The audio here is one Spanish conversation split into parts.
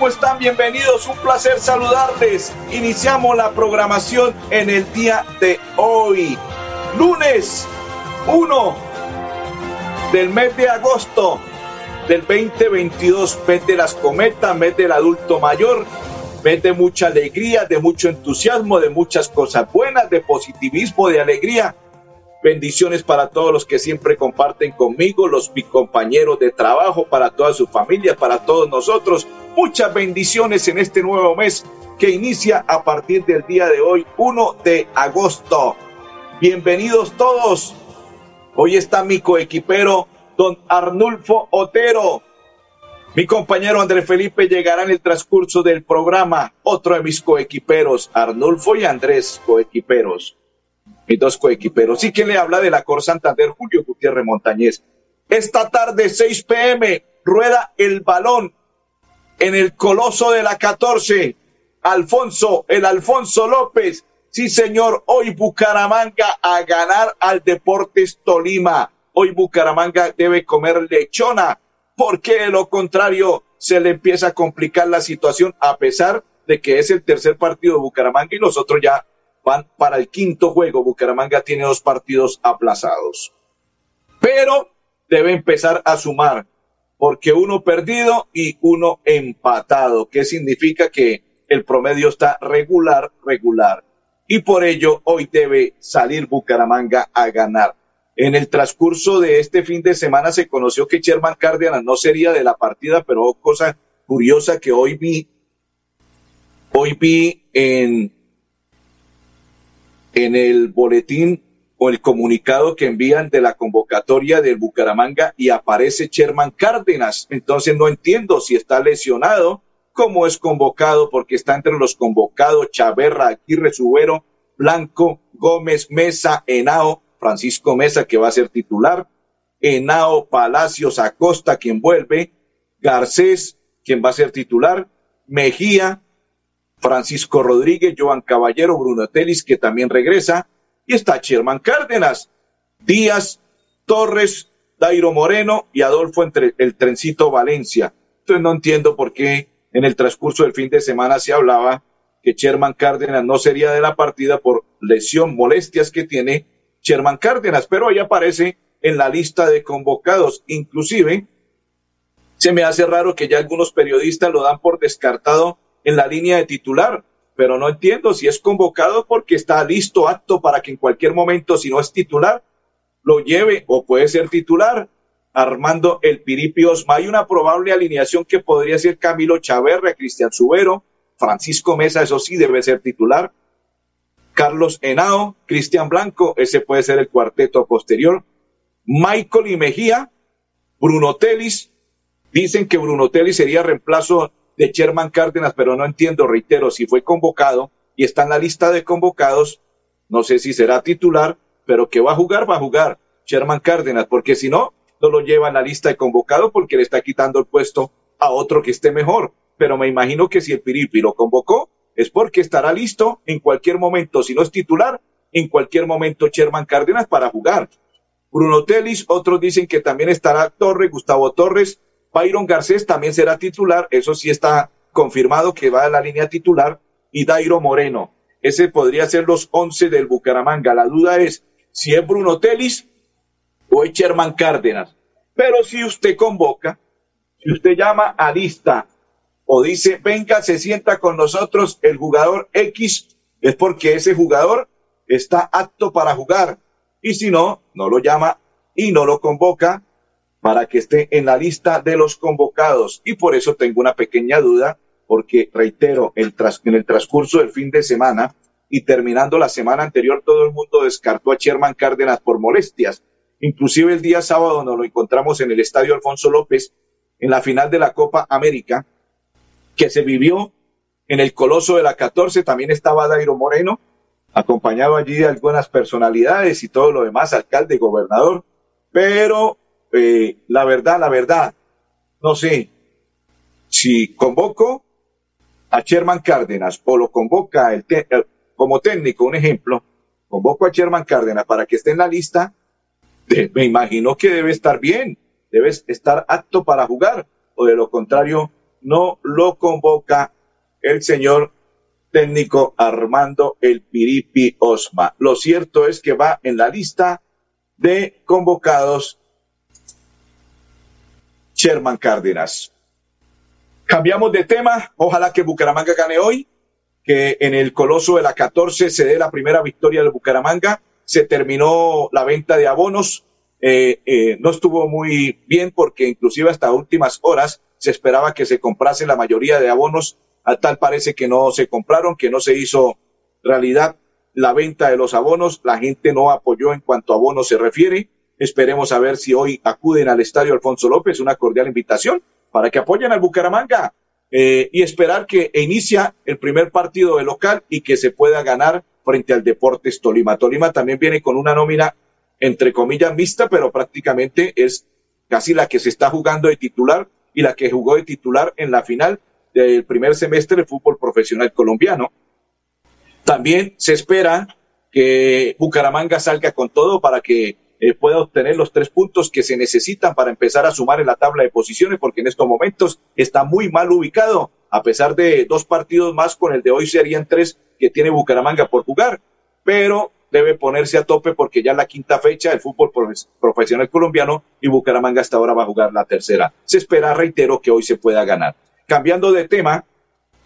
¿Cómo están? Bienvenidos, un placer saludarles. Iniciamos la programación en el día de hoy, lunes 1 del mes de agosto del 2022, mes de las cometas, mes del adulto mayor, mes de mucha alegría, de mucho entusiasmo, de muchas cosas buenas, de positivismo, de alegría Bendiciones para todos los que siempre comparten conmigo, los mis compañeros de trabajo, para toda su familia, para todos nosotros. Muchas bendiciones en este nuevo mes que inicia a partir del día de hoy, 1 de agosto. Bienvenidos todos. Hoy está mi coequipero, don Arnulfo Otero. Mi compañero Andrés Felipe llegará en el transcurso del programa. Otro de mis coequiperos, Arnulfo y Andrés, coequiperos mis dos coequiperos. Y quien le habla de la Cor Santander, Julio Gutiérrez Montañez. Esta tarde, 6 pm, rueda el balón en el Coloso de la 14. Alfonso, el Alfonso López. Sí, señor, hoy Bucaramanga a ganar al Deportes Tolima. Hoy Bucaramanga debe comer lechona, porque de lo contrario se le empieza a complicar la situación, a pesar de que es el tercer partido de Bucaramanga y los otros ya van para el quinto juego. Bucaramanga tiene dos partidos aplazados. Pero debe empezar a sumar, porque uno perdido y uno empatado, que significa que el promedio está regular, regular. Y por ello hoy debe salir Bucaramanga a ganar. En el transcurso de este fin de semana se conoció que Sherman Cárdenas no sería de la partida, pero cosa curiosa que hoy vi, hoy vi en en el boletín o el comunicado que envían de la convocatoria del Bucaramanga y aparece Sherman Cárdenas. Entonces no entiendo si está lesionado, cómo es convocado, porque está entre los convocados Chaverra, Aguirre, Subero, Blanco, Gómez, Mesa, Henao, Francisco Mesa, que va a ser titular, Henao, Palacios, Acosta, quien vuelve, Garcés, quien va a ser titular, Mejía, Francisco Rodríguez, Joan Caballero, Bruno Telis, que también regresa, y está Sherman Cárdenas, Díaz, Torres, Dairo Moreno y Adolfo entre el trencito Valencia. Entonces no entiendo por qué en el transcurso del fin de semana se hablaba que Sherman Cárdenas no sería de la partida por lesión, molestias que tiene Sherman Cárdenas, pero ahí aparece en la lista de convocados. Inclusive, se me hace raro que ya algunos periodistas lo dan por descartado en la línea de titular, pero no entiendo si es convocado porque está listo, apto para que en cualquier momento, si no es titular, lo lleve o puede ser titular. Armando el Piripio Osma. Hay una probable alineación que podría ser Camilo Chaverra, Cristian Subero, Francisco Mesa, eso sí debe ser titular. Carlos Henao, Cristian Blanco, ese puede ser el cuarteto posterior. Michael y Mejía, Bruno Telis. Dicen que Bruno Telis sería reemplazo de Sherman Cárdenas, pero no entiendo, reitero, si fue convocado y está en la lista de convocados, no sé si será titular, pero que va a jugar, va a jugar Sherman Cárdenas, porque si no, no lo lleva en la lista de convocados porque le está quitando el puesto a otro que esté mejor. Pero me imagino que si el Piripi lo convocó, es porque estará listo en cualquier momento, si no es titular, en cualquier momento Sherman Cárdenas para jugar. Bruno Telis, otros dicen que también estará Torres, Gustavo Torres, Byron Garcés también será titular, eso sí está confirmado que va a la línea titular, y Dairo Moreno. Ese podría ser los once del Bucaramanga. La duda es si es Bruno Telis o es Sherman Cárdenas. Pero si usted convoca, si usted llama a lista o dice, venga, se sienta con nosotros el jugador X, es porque ese jugador está apto para jugar. Y si no, no lo llama y no lo convoca, para que esté en la lista de los convocados. Y por eso tengo una pequeña duda, porque reitero, el en el transcurso del fin de semana y terminando la semana anterior, todo el mundo descartó a Sherman Cárdenas por molestias. Inclusive el día sábado nos lo encontramos en el Estadio Alfonso López, en la final de la Copa América, que se vivió en el Coloso de la 14. También estaba Dairo Moreno, acompañado allí de algunas personalidades y todo lo demás, alcalde, gobernador. Pero eh, la verdad, la verdad, no sé si convoco a Sherman Cárdenas o lo convoca el como técnico, un ejemplo, convoco a Sherman Cárdenas para que esté en la lista me imagino que debe estar bien, debe estar apto para jugar, o de lo contrario, no lo convoca el señor técnico Armando El Piripi Osma. Lo cierto es que va en la lista de convocados Sherman Cárdenas. Cambiamos de tema. Ojalá que Bucaramanga gane hoy, que en el Coloso de la 14 se dé la primera victoria del Bucaramanga se terminó la venta de abonos. Eh, eh, no estuvo muy bien porque inclusive hasta últimas horas se esperaba que se comprase la mayoría de abonos. A tal parece que no se compraron, que no se hizo realidad la venta de los abonos. La gente no apoyó en cuanto a abonos se refiere. Esperemos a ver si hoy acuden al estadio Alfonso López. Una cordial invitación para que apoyen al Bucaramanga eh, y esperar que inicia el primer partido de local y que se pueda ganar frente al Deportes Tolima. Tolima también viene con una nómina, entre comillas, mixta, pero prácticamente es casi la que se está jugando de titular y la que jugó de titular en la final del primer semestre del fútbol profesional colombiano. También se espera que Bucaramanga salga con todo para que eh, pueda obtener los tres puntos que se necesitan para empezar a sumar en la tabla de posiciones, porque en estos momentos está muy mal ubicado, a pesar de dos partidos más, con el de hoy serían tres que tiene Bucaramanga por jugar, pero debe ponerse a tope porque ya la quinta fecha del fútbol profesional colombiano y Bucaramanga hasta ahora va a jugar la tercera. Se espera, reitero, que hoy se pueda ganar. Cambiando de tema,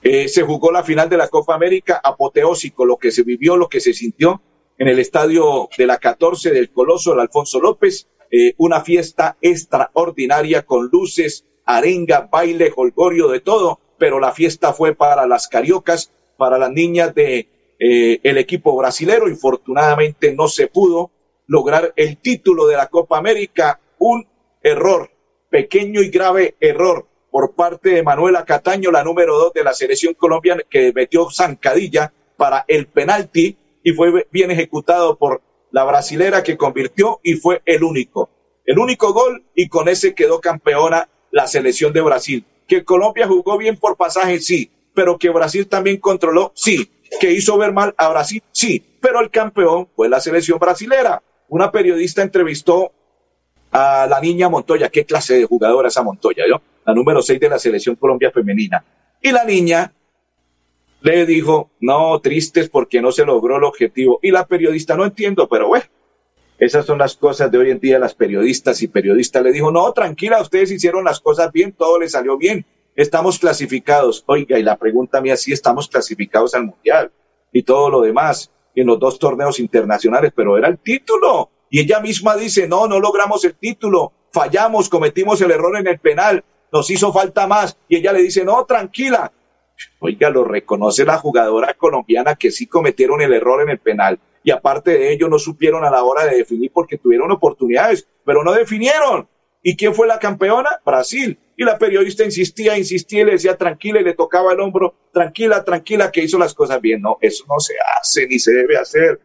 eh, se jugó la final de la Copa América, apoteósico, lo que se vivió, lo que se sintió en el estadio de la 14 del Coloso, el Alfonso López, eh, una fiesta extraordinaria con luces, arenga, baile, holgorio, de todo, pero la fiesta fue para las cariocas, para las niñas de eh, el equipo brasilero. Infortunadamente no se pudo lograr el título de la Copa América. Un error, pequeño y grave error por parte de Manuela Cataño, la número dos de la selección colombiana, que metió zancadilla para el penalti y fue bien ejecutado por la brasilera que convirtió y fue el único. El único gol y con ese quedó campeona la selección de Brasil. Que Colombia jugó bien por pasaje, sí, pero que Brasil también controló, sí. Que hizo ver mal a Brasil, sí, pero el campeón fue la selección brasilera. Una periodista entrevistó a la niña Montoya, qué clase de jugadora esa Montoya, ¿yo? La número 6 de la selección Colombia femenina. Y la niña le dijo, no, tristes porque no se logró el objetivo. Y la periodista, no entiendo, pero bueno, esas son las cosas de hoy en día, las periodistas y periodistas le dijo, no, tranquila, ustedes hicieron las cosas bien, todo les salió bien, estamos clasificados. Oiga, y la pregunta mía, sí estamos clasificados al Mundial y todo lo demás en los dos torneos internacionales, pero era el título. Y ella misma dice, no, no logramos el título, fallamos, cometimos el error en el penal, nos hizo falta más. Y ella le dice, no, tranquila, Oiga, lo reconoce la jugadora colombiana que sí cometieron el error en el penal y aparte de ello no supieron a la hora de definir porque tuvieron oportunidades, pero no definieron. ¿Y quién fue la campeona? Brasil. Y la periodista insistía, insistía y le decía tranquila y le tocaba el hombro, tranquila, tranquila, que hizo las cosas bien. No, eso no se hace ni se debe hacer.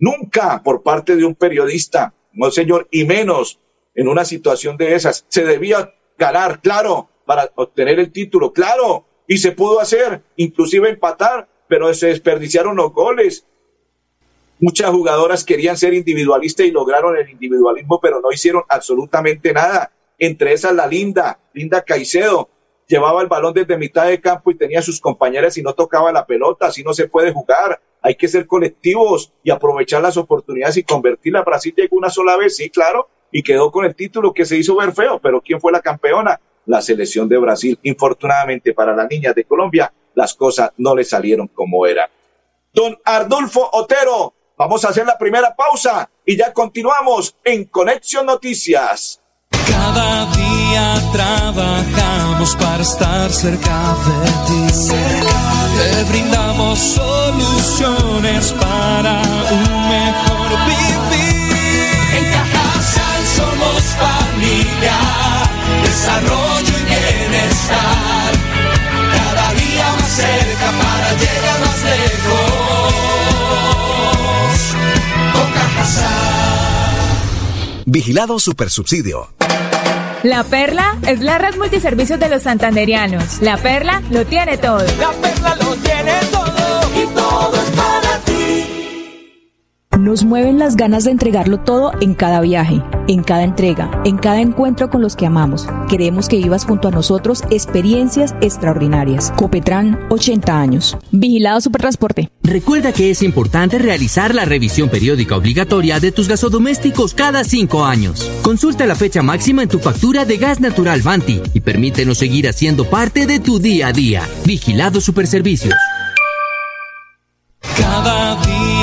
Nunca por parte de un periodista, no señor, y menos en una situación de esas. Se debía ganar, claro, para obtener el título, claro, y se pudo hacer, inclusive empatar, pero se desperdiciaron los goles. Muchas jugadoras querían ser individualistas y lograron el individualismo, pero no hicieron absolutamente nada. Entre esas la Linda, Linda Caicedo, llevaba el balón desde mitad de campo y tenía a sus compañeras y no tocaba la pelota, así no se puede jugar. Hay que ser colectivos y aprovechar las oportunidades y convertirla. Brasil llegó una sola vez, sí, claro, y quedó con el título que se hizo ver feo, pero ¿quién fue la campeona? La selección de Brasil. Infortunadamente para las niñas de Colombia, las cosas no le salieron como era. Don Ardulfo Otero, vamos a hacer la primera pausa y ya continuamos en Conexión Noticias. Cada día trabajamos para estar cerca de ti. Te brindamos soluciones para un mejor Vigilado Supersubsidio. La Perla es la red multiservicios de los santanderianos. La Perla lo tiene todo. La Perla lo tiene todo Nos mueven las ganas de entregarlo todo en cada viaje, en cada entrega, en cada encuentro con los que amamos. Queremos que vivas junto a nosotros experiencias extraordinarias. Copetran, 80 años. Vigilado Supertransporte. Recuerda que es importante realizar la revisión periódica obligatoria de tus gasodomésticos cada cinco años. Consulta la fecha máxima en tu factura de gas natural Banti y permítenos seguir haciendo parte de tu día a día. Vigilado Superservicios. Cada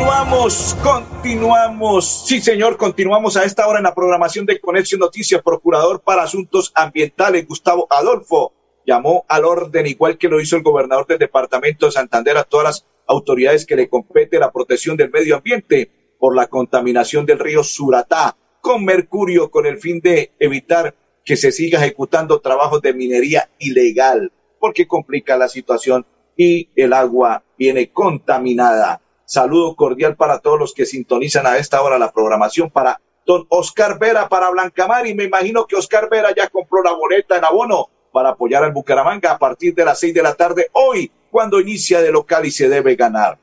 Continuamos, continuamos. Sí, señor, continuamos a esta hora en la programación de Conexión Noticias. Procurador para Asuntos Ambientales, Gustavo Adolfo, llamó al orden, igual que lo hizo el gobernador del departamento de Santander, a todas las autoridades que le compete la protección del medio ambiente por la contaminación del río Suratá con mercurio con el fin de evitar que se siga ejecutando trabajos de minería ilegal, porque complica la situación y el agua viene contaminada. Saludo cordial para todos los que sintonizan a esta hora la programación para don Oscar Vera, para Blancamar, y me imagino que Oscar Vera ya compró la boleta en abono para apoyar al Bucaramanga a partir de las seis de la tarde hoy, cuando inicia de local y se debe ganar.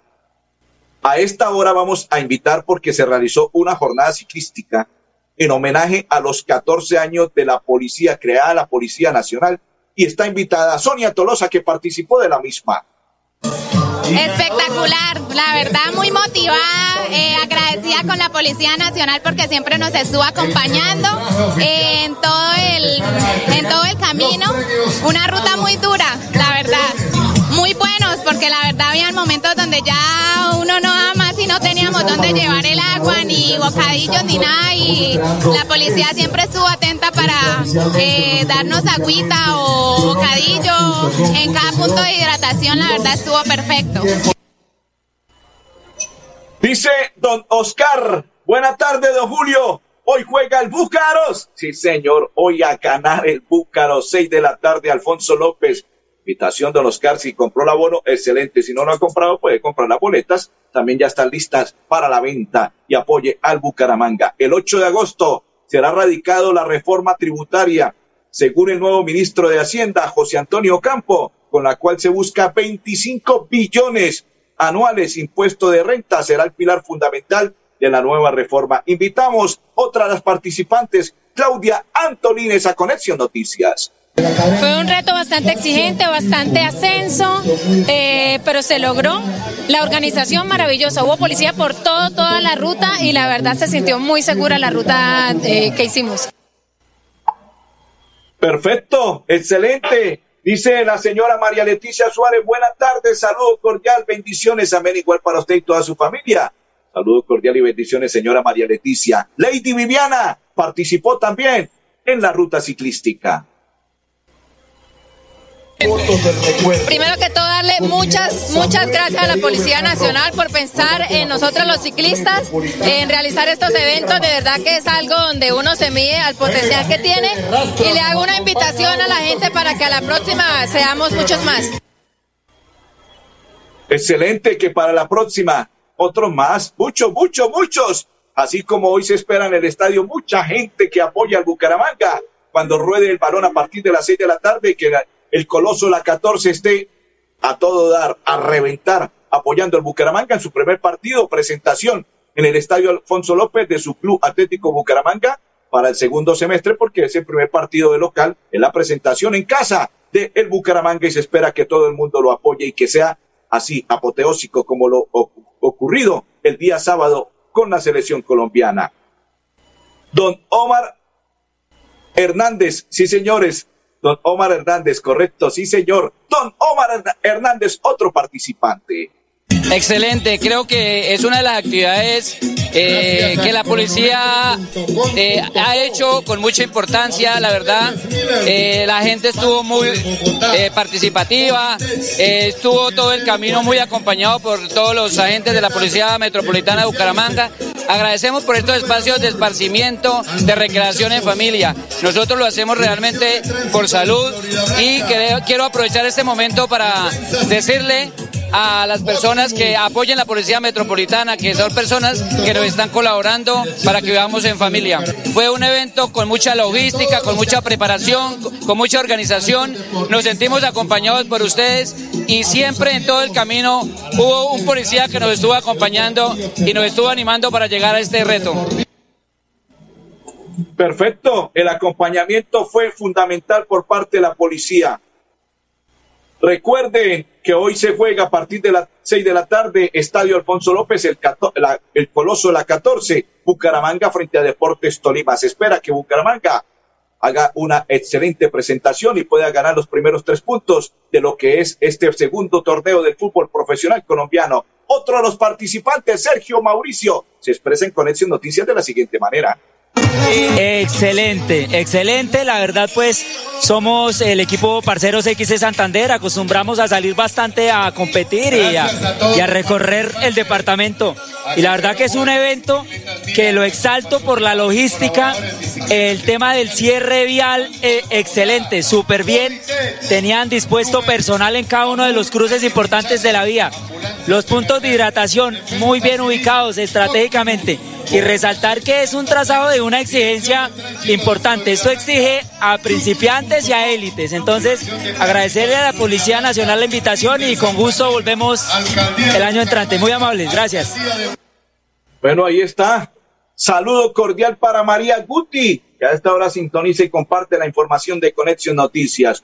A esta hora vamos a invitar porque se realizó una jornada ciclística en homenaje a los 14 años de la policía creada, la Policía Nacional, y está invitada Sonia Tolosa que participó de la misma. Espectacular, la verdad muy motivada, eh, agradecida con la Policía Nacional porque siempre nos estuvo acompañando en todo el en todo el camino. Una ruta muy dura, la verdad. Muy buenos porque la verdad había momentos donde ya uno no daba más y no teníamos dónde llevar el agua, ni bocadillos, ni nada. Y la policía siempre estuvo atenta para eh, darnos agüita o bocadillo en cada punto de hidratación. La verdad estuvo perfecto. Dice don Oscar, buena tarde, don Julio. Hoy juega el Búcaros. Sí, señor, hoy a ganar el Búcaros, seis de la tarde, Alfonso López. Invitación don Oscar, si compró el abono, excelente. Si no lo ha comprado, puede comprar las boletas. También ya están listas para la venta y apoye al Bucaramanga. El 8 de agosto será radicado la reforma tributaria, según el nuevo ministro de Hacienda, José Antonio Campo, con la cual se busca 25 billones anuales. Impuesto de renta será el pilar fundamental de la nueva reforma. Invitamos otra de las participantes, Claudia Antolines, a Conexión Noticias. Fue un reto bastante exigente, bastante ascenso, eh, pero se logró. La organización maravillosa, hubo policía por todo, toda la ruta y la verdad se sintió muy segura la ruta eh, que hicimos. Perfecto, excelente. Dice la señora María Leticia Suárez, buenas tardes, saludo cordial, bendiciones, amén, igual para usted y toda su familia. Saludo cordial y bendiciones, señora María Leticia. Lady Viviana participó también en la ruta ciclística. Primero que todo, darle muchas, muchas gracias a la Policía Nacional por pensar en nosotros los ciclistas, en realizar estos eventos. De verdad que es algo donde uno se mide al potencial que tiene y le hago una invitación a la gente para que a la próxima seamos muchos más. Excelente, que para la próxima, otros más, muchos, muchos, muchos. Así como hoy se espera en el estadio mucha gente que apoya al Bucaramanga cuando ruede el balón a partir de las seis de la tarde y que la- el Coloso la 14 esté a todo dar, a reventar, apoyando al Bucaramanga en su primer partido, presentación en el estadio Alfonso López de su club Atlético Bucaramanga para el segundo semestre, porque es el primer partido de local, en la presentación en casa de el Bucaramanga y se espera que todo el mundo lo apoye y que sea así apoteósico como lo ocurrido el día sábado con la selección colombiana. Don Omar Hernández, sí señores, don Omar Hernández, correcto, sí señor. Don Omar Hernández, otro participante. Excelente, creo que es una de las actividades eh, que la policía eh, ha hecho con mucha importancia, la verdad. Eh, la gente estuvo muy participativa, estuvo todo el camino muy acompañado por todos los agentes de la Policía Metropolitana de Bucaramanga. Agradecemos por estos espacios de esparcimiento, de recreación en familia. Nosotros lo hacemos realmente por salud y quiero aprovechar este momento para decirle a las personas que apoyen la Policía Metropolitana, que son personas que nos están colaborando para que vivamos en familia. Fue un evento con mucha logística, con mucha preparación, con mucha organización. Nos sentimos acompañados por ustedes y siempre en todo el camino hubo un policía que nos estuvo acompañando y nos estuvo animando para llegar a este reto. Perfecto, el acompañamiento fue fundamental por parte de la policía. Recuerden que hoy se juega a partir de las 6 de la tarde, Estadio Alfonso López, el, el Coloso la 14, Bucaramanga frente a Deportes Tolima. Se espera que Bucaramanga haga una excelente presentación y pueda ganar los primeros tres puntos de lo que es este segundo torneo del fútbol profesional colombiano. Otro de los participantes, Sergio Mauricio, se expresa en Conexión Noticias de la siguiente manera. Excelente, excelente. La verdad, pues somos el equipo Parceros X de Santander. Acostumbramos a salir bastante a competir y a, recorrer el departamento. Y la verdad que es un evento que lo exalto por la logística. El tema del cierre vial, eh, excelente, súper bien. Tenían dispuesto personal en cada uno de los cruces importantes de la vía. Los puntos de hidratación muy bien ubicados estratégicamente y resaltar que es un trazado de una exigencia importante. Esto exige a principiantes y a élites. Entonces, agradecerle a la Policía Nacional la invitación y con gusto volvemos el año entrante. Muy amables, gracias. Bueno, ahí está. Saludo cordial para María Guti, que a esta hora sintoniza y comparte la información de Conexión Noticias.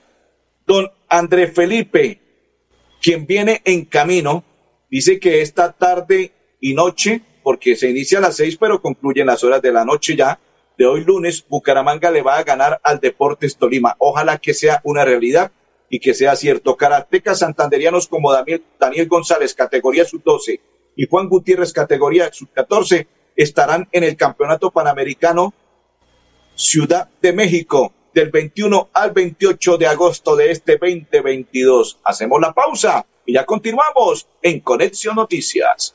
Don André Felipe, quien viene en camino, dice que esta tarde y noche porque se inicia a las seis, pero concluye en las horas de la noche ya. De hoy lunes, Bucaramanga le va a ganar al Deportes Tolima. Ojalá que sea una realidad y que sea cierto. Karatecas santanderianos como Daniel, Daniel González, categoría sub-12, y Juan Gutiérrez, categoría sub-14, estarán en el Campeonato Panamericano Ciudad de México del 21 al 28 de agosto de este 2022. Hacemos la pausa y ya continuamos en Conexión Noticias.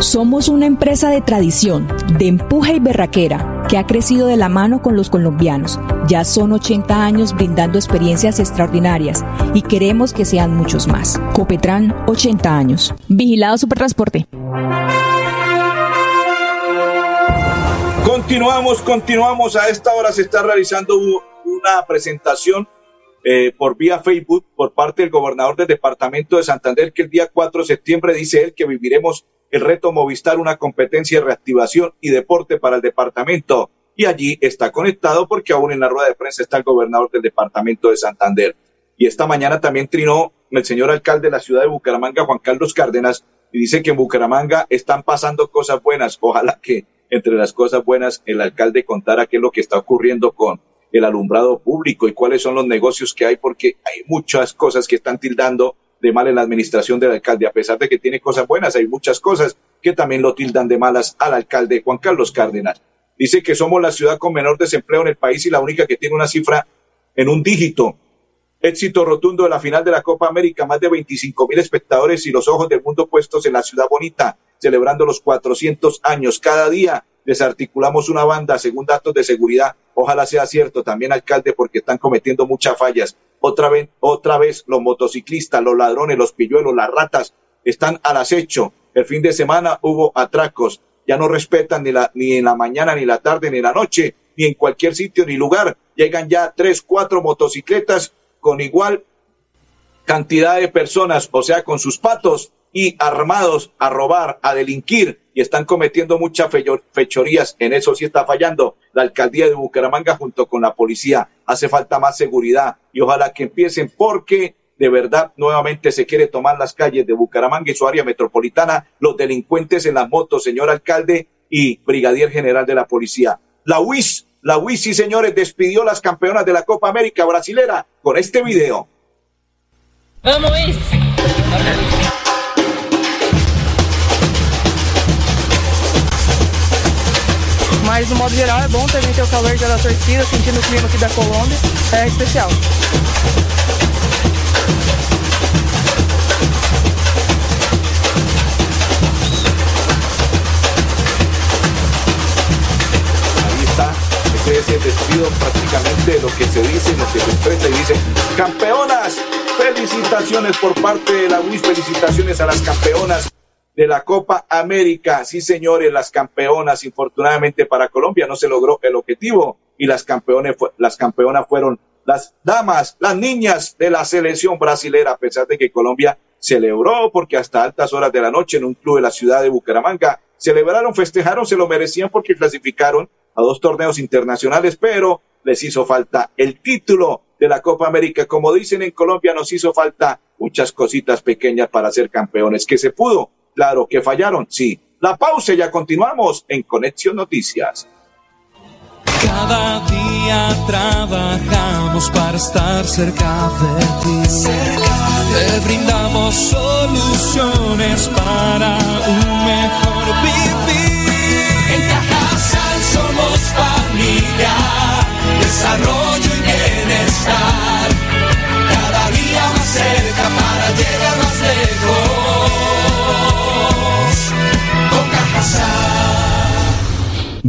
Somos una empresa de tradición, de empuje y berraquera, que ha crecido de la mano con los colombianos. Ya son 80 años brindando experiencias extraordinarias y queremos que sean muchos más. Copetran, 80 años. Vigilado Supertransporte. Continuamos, continuamos. A esta hora se está realizando una presentación eh, por vía Facebook por parte del gobernador del departamento de Santander que el día 4 de septiembre dice él que viviremos el reto Movistar, una competencia de reactivación y deporte para el departamento. Y allí está conectado porque aún en la rueda de prensa está el gobernador del departamento de Santander. Y esta mañana también trinó el señor alcalde de la ciudad de Bucaramanga, Juan Carlos Cárdenas, y dice que en Bucaramanga están pasando cosas buenas. Ojalá que entre las cosas buenas el alcalde contara qué es lo que está ocurriendo con el alumbrado público y cuáles son los negocios que hay, porque hay muchas cosas que están tildando de mal en la administración del alcalde, a pesar de que tiene cosas buenas, hay muchas cosas que también lo tildan de malas al alcalde Juan Carlos Cárdenas. Dice que somos la ciudad con menor desempleo en el país y la única que tiene una cifra en un dígito. Éxito rotundo de la final de la Copa América, más de 25 mil espectadores y los ojos del mundo puestos en la ciudad bonita, celebrando los 400 años. Cada día desarticulamos una banda según datos de seguridad. Ojalá sea cierto también, alcalde, porque están cometiendo muchas fallas. Otra vez, otra vez los motociclistas, los ladrones, los pilluelos, las ratas están al acecho. El fin de semana hubo atracos. Ya no respetan ni, la, ni en la mañana, ni la tarde, ni en la noche, ni en cualquier sitio ni lugar. Llegan ya tres, cuatro motocicletas con igual cantidad de personas, o sea, con sus patos y armados a robar, a delinquir y están cometiendo muchas fechorías. En eso sí está fallando la alcaldía de Bucaramanga junto con la policía. Hace falta más seguridad y ojalá que empiecen porque de verdad nuevamente se quiere tomar las calles de Bucaramanga y su área metropolitana, los delincuentes en las motos, señor alcalde y brigadier general de la policía. La UIS la Wisi, señores, despidió las campeonas de la Copa América brasilera con este video. Vamos, Mas, no modo geral, é bom também ter o calor da torcida, sentindo o clima aqui da Colômbia. É especial. ese despido prácticamente lo que se dice, lo que se expresa y dice, campeonas, felicitaciones por parte de la UIS, felicitaciones a las campeonas de la Copa América. Sí, señores, las campeonas, infortunadamente para Colombia no se logró el objetivo y las campeones, las campeonas fueron las damas, las niñas de la selección brasilera, a pesar de que Colombia celebró porque hasta altas horas de la noche en un club de la ciudad de Bucaramanga celebraron, festejaron, se lo merecían porque clasificaron a dos torneos internacionales, pero les hizo falta el título de la Copa América. Como dicen en Colombia, nos hizo falta muchas cositas pequeñas para ser campeones. ¿Que se pudo? Claro, que fallaron, sí. La pausa y ya continuamos en Conexión Noticias. Cada día trabajamos para estar cerca de ti. Te brindamos soluciones para un mejor vivir.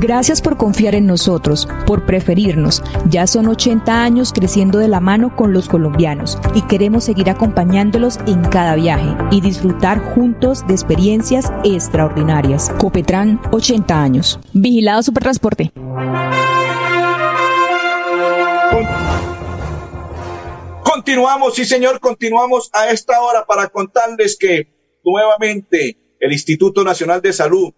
Gracias por confiar en nosotros, por preferirnos. Ya son 80 años creciendo de la mano con los colombianos y queremos seguir acompañándolos en cada viaje y disfrutar juntos de experiencias extraordinarias. Copetran, 80 años. Vigilado Supertransporte. Continuamos, sí señor, continuamos a esta hora para contarles que nuevamente el Instituto Nacional de Salud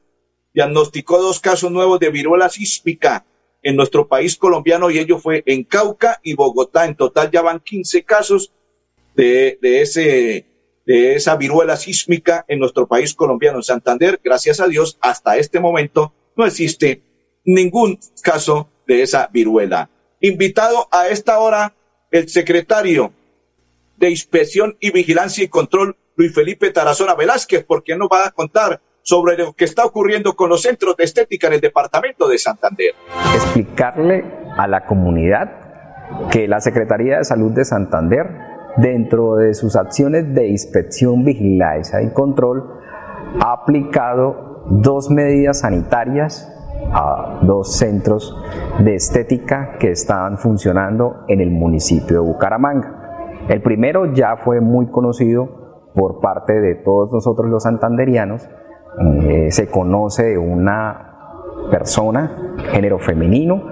diagnosticó dos casos nuevos de viruela sísmica en nuestro país colombiano y ello fue en Cauca y Bogotá. En total ya van 15 casos de, esa viruela sísmica en nuestro país colombiano. En Santander, gracias a Dios, hasta este momento no existe ningún caso de esa viruela. Invitado a esta hora el secretario de Inspección y Vigilancia y Control, Luis Felipe Tarazona Velázquez, porque nos va a contar sobre lo que está ocurriendo con los centros de estética en el departamento de Santander. Explicarle a la comunidad que la Secretaría de Salud de Santander, dentro de sus acciones de inspección, vigilancia y control, ha aplicado dos medidas sanitarias a dos centros de estética que estaban funcionando en el municipio de Bucaramanga. El primero ya fue muy conocido por parte de todos nosotros los santanderianos, eh, se conoce de una persona, género femenino,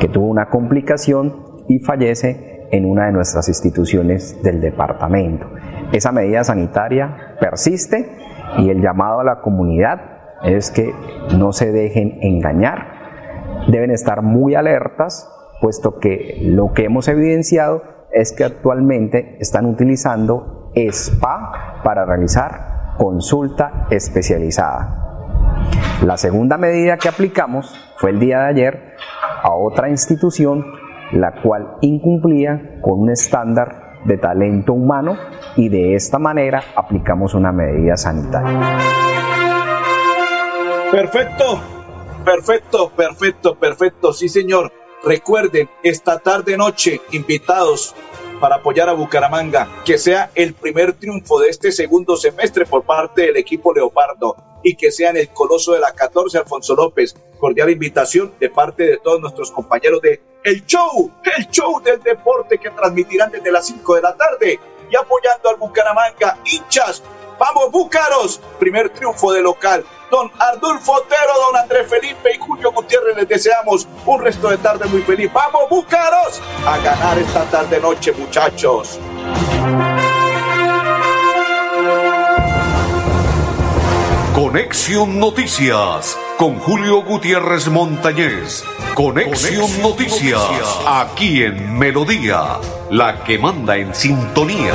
que tuvo una complicación y fallece en una de nuestras instituciones del departamento. Esa medida sanitaria persiste y el llamado a la comunidad es que no se dejen engañar. Deben estar muy alertas, puesto que lo que hemos evidenciado es que actualmente están utilizando SPA para realizar consulta especializada. La segunda medida que aplicamos fue el día de ayer a otra institución la cual incumplía con un estándar de talento humano y de esta manera aplicamos una medida sanitaria. Perfecto, perfecto, perfecto, perfecto, sí señor. Recuerden, esta tarde noche, invitados para apoyar a Bucaramanga, que sea el primer triunfo de este segundo semestre por parte del equipo Leopardo y que sea en el Coloso de la 14, Alfonso López. Cordial invitación de parte de todos nuestros compañeros de El Show, el show del deporte que transmitirán desde las 5 de la tarde y apoyando al Bucaramanga, hinchas. Vamos, Búcaros, primer triunfo de local. Don Ardulfo Otero, don Andrés Felipe y Julio Gutiérrez les deseamos un resto de tarde muy feliz. Vamos, Búcaros, a ganar esta tarde noche, muchachos. Conexión Noticias con Julio Gutiérrez Montañez. Conexión, Noticias, aquí en Melodía, la que manda en sintonía.